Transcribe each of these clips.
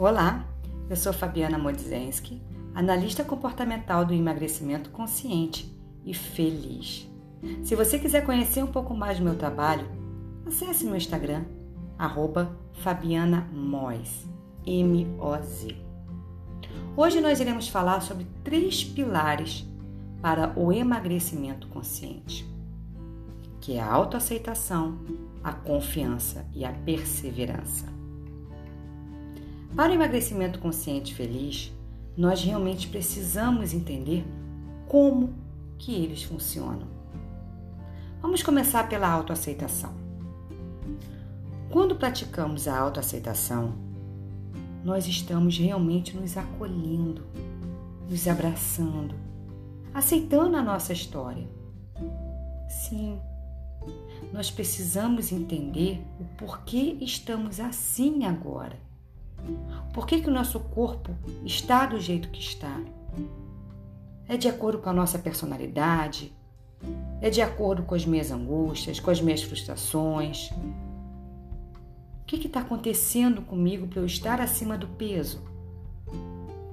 Olá, eu sou Fabiana Modzenski, analista comportamental do emagrecimento consciente e feliz. Se você quiser conhecer um pouco mais do meu trabalho, acesse meu Instagram, arroba Fabiana Moz, M-O-Z. Hoje nós iremos falar sobre três pilares para o emagrecimento consciente, que é a autoaceitação, a confiança e a perseverança. Para o emagrecimento consciente feliz, nós realmente precisamos entender como que eles funcionam. Vamos começar pela autoaceitação. Quando praticamos a autoaceitação, nós estamos realmente nos acolhendo, nos abraçando, aceitando a nossa história. Sim, nós precisamos entender o porquê estamos assim agora por que, que o nosso corpo está do jeito que está? É de acordo com a nossa personalidade? É de acordo com as minhas angústias, com as minhas frustrações? O que está acontecendo comigo para eu estar acima do peso?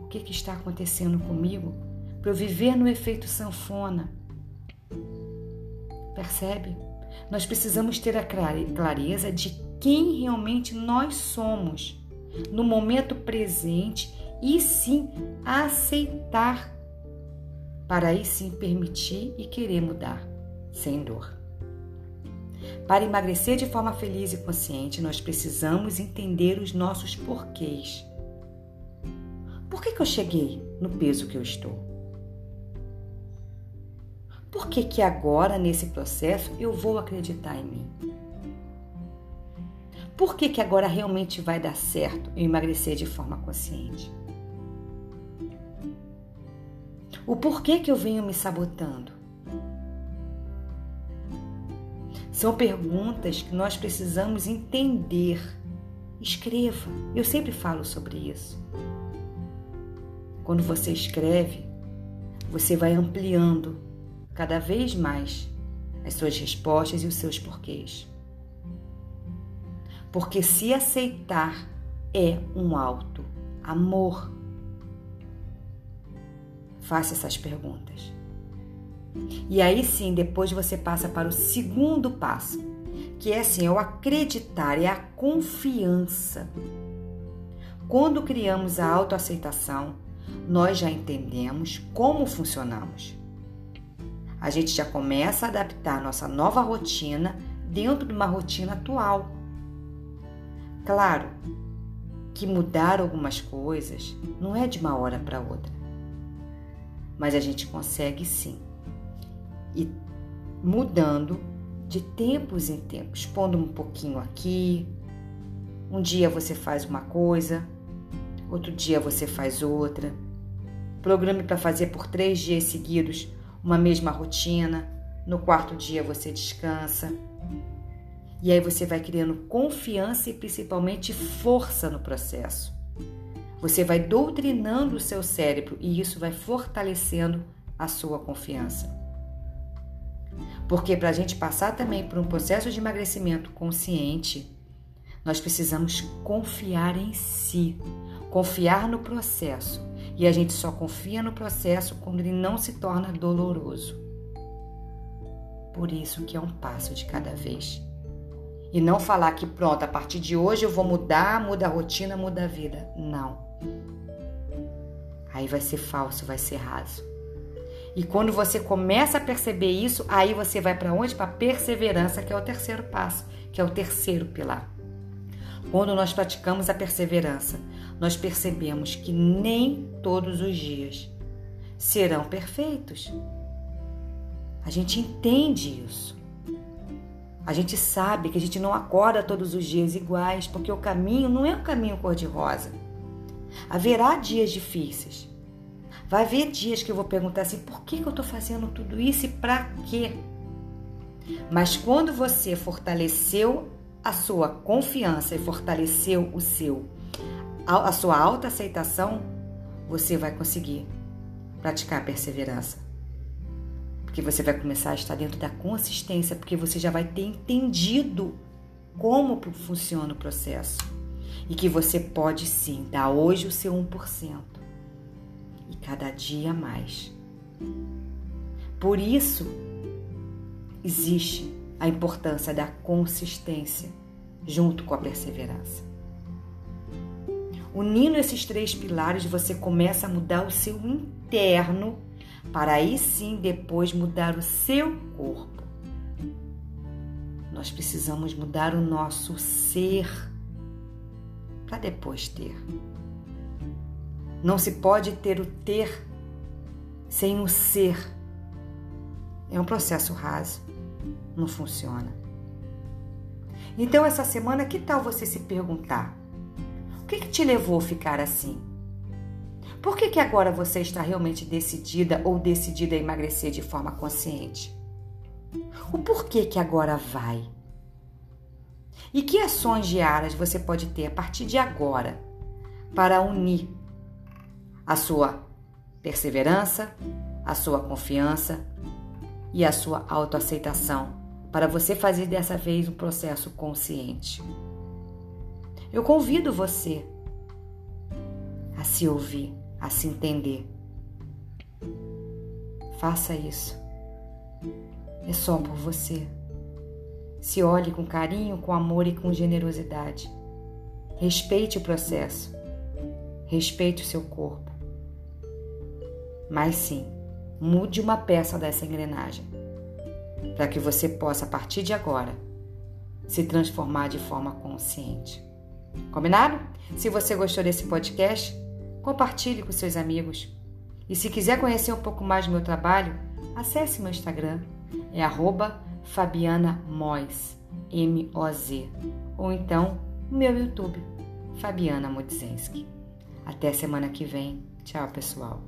O que, que está acontecendo comigo para eu viver no efeito sanfona? Percebe? Nós precisamos ter a clareza de quem realmente nós somos no momento presente e sim aceitar, para aí sim permitir e querer mudar, sem dor. Para emagrecer de forma feliz e consciente, nós precisamos entender os nossos porquês. Por que, que eu cheguei no peso que eu estou? Por que, que agora, nesse processo, eu vou acreditar em mim? Por que, que agora realmente vai dar certo eu emagrecer de forma consciente? O porquê que eu venho me sabotando? São perguntas que nós precisamos entender. Escreva. Eu sempre falo sobre isso. Quando você escreve, você vai ampliando cada vez mais as suas respostas e os seus porquês. Porque se aceitar é um alto amor. Faça essas perguntas. E aí sim, depois você passa para o segundo passo, que é assim, é o acreditar, é a confiança. Quando criamos a autoaceitação, nós já entendemos como funcionamos. A gente já começa a adaptar nossa nova rotina dentro de uma rotina atual. Claro que mudar algumas coisas não é de uma hora para outra, mas a gente consegue sim. E mudando de tempos em tempos, pondo um pouquinho aqui. Um dia você faz uma coisa, outro dia você faz outra. Programe para fazer por três dias seguidos uma mesma rotina. No quarto dia você descansa. E aí você vai criando confiança e principalmente força no processo. Você vai doutrinando o seu cérebro e isso vai fortalecendo a sua confiança. Porque para a gente passar também por um processo de emagrecimento consciente, nós precisamos confiar em si, confiar no processo. E a gente só confia no processo quando ele não se torna doloroso. Por isso que é um passo de cada vez. E não falar que pronto, a partir de hoje eu vou mudar, muda a rotina, muda a vida. Não. Aí vai ser falso, vai ser raso. E quando você começa a perceber isso, aí você vai para onde? Para perseverança, que é o terceiro passo, que é o terceiro pilar. Quando nós praticamos a perseverança, nós percebemos que nem todos os dias serão perfeitos. A gente entende isso. A gente sabe que a gente não acorda todos os dias iguais, porque o caminho não é um caminho cor-de-rosa. Haverá dias difíceis. Vai haver dias que eu vou perguntar assim: por que, eu estou fazendo tudo isso e para quê? Mas quando você fortaleceu a sua confiança e fortaleceu o seu a sua autoaceitação, você vai conseguir praticar a perseverança porque você vai começar a estar dentro da consistência, porque você já vai ter entendido como funciona o processo. e que você pode sim dar hoje o seu 1% e cada dia mais. Por isso, existe a importância da consistência junto com a perseverança. Unindo esses três pilares, você começa a mudar o seu interno para aí sim depois mudar o seu corpo. Nós precisamos mudar o nosso ser para depois ter. Não se pode ter o ter sem o ser. É um processo raso, não funciona. Então, essa semana, que tal você se perguntar: o que, que te levou a ficar assim? Por que, que agora você está realmente decidida ou decidida a emagrecer de forma consciente? O porquê que agora vai? E que ações diárias você pode ter a partir de agora para unir a sua perseverança, a sua confiança e a sua autoaceitação para você fazer dessa vez um processo consciente? Eu convido você a se ouvir, a se entender. Faça isso. É só por você. Se olhe com carinho, com amor e com generosidade. Respeite o processo. Respeite o seu corpo. Mas sim, mude uma peça dessa engrenagem para que você possa, a partir de agora, se transformar de forma consciente. Combinado? Se você gostou desse podcast, compartilhe com seus amigos. E se quiser conhecer um pouco mais do meu trabalho, acesse meu Instagram, é arroba Fabiana Moz, M-O-Z, ou então o meu YouTube, Fabiana Modzenski. Até semana que vem. Tchau, pessoal.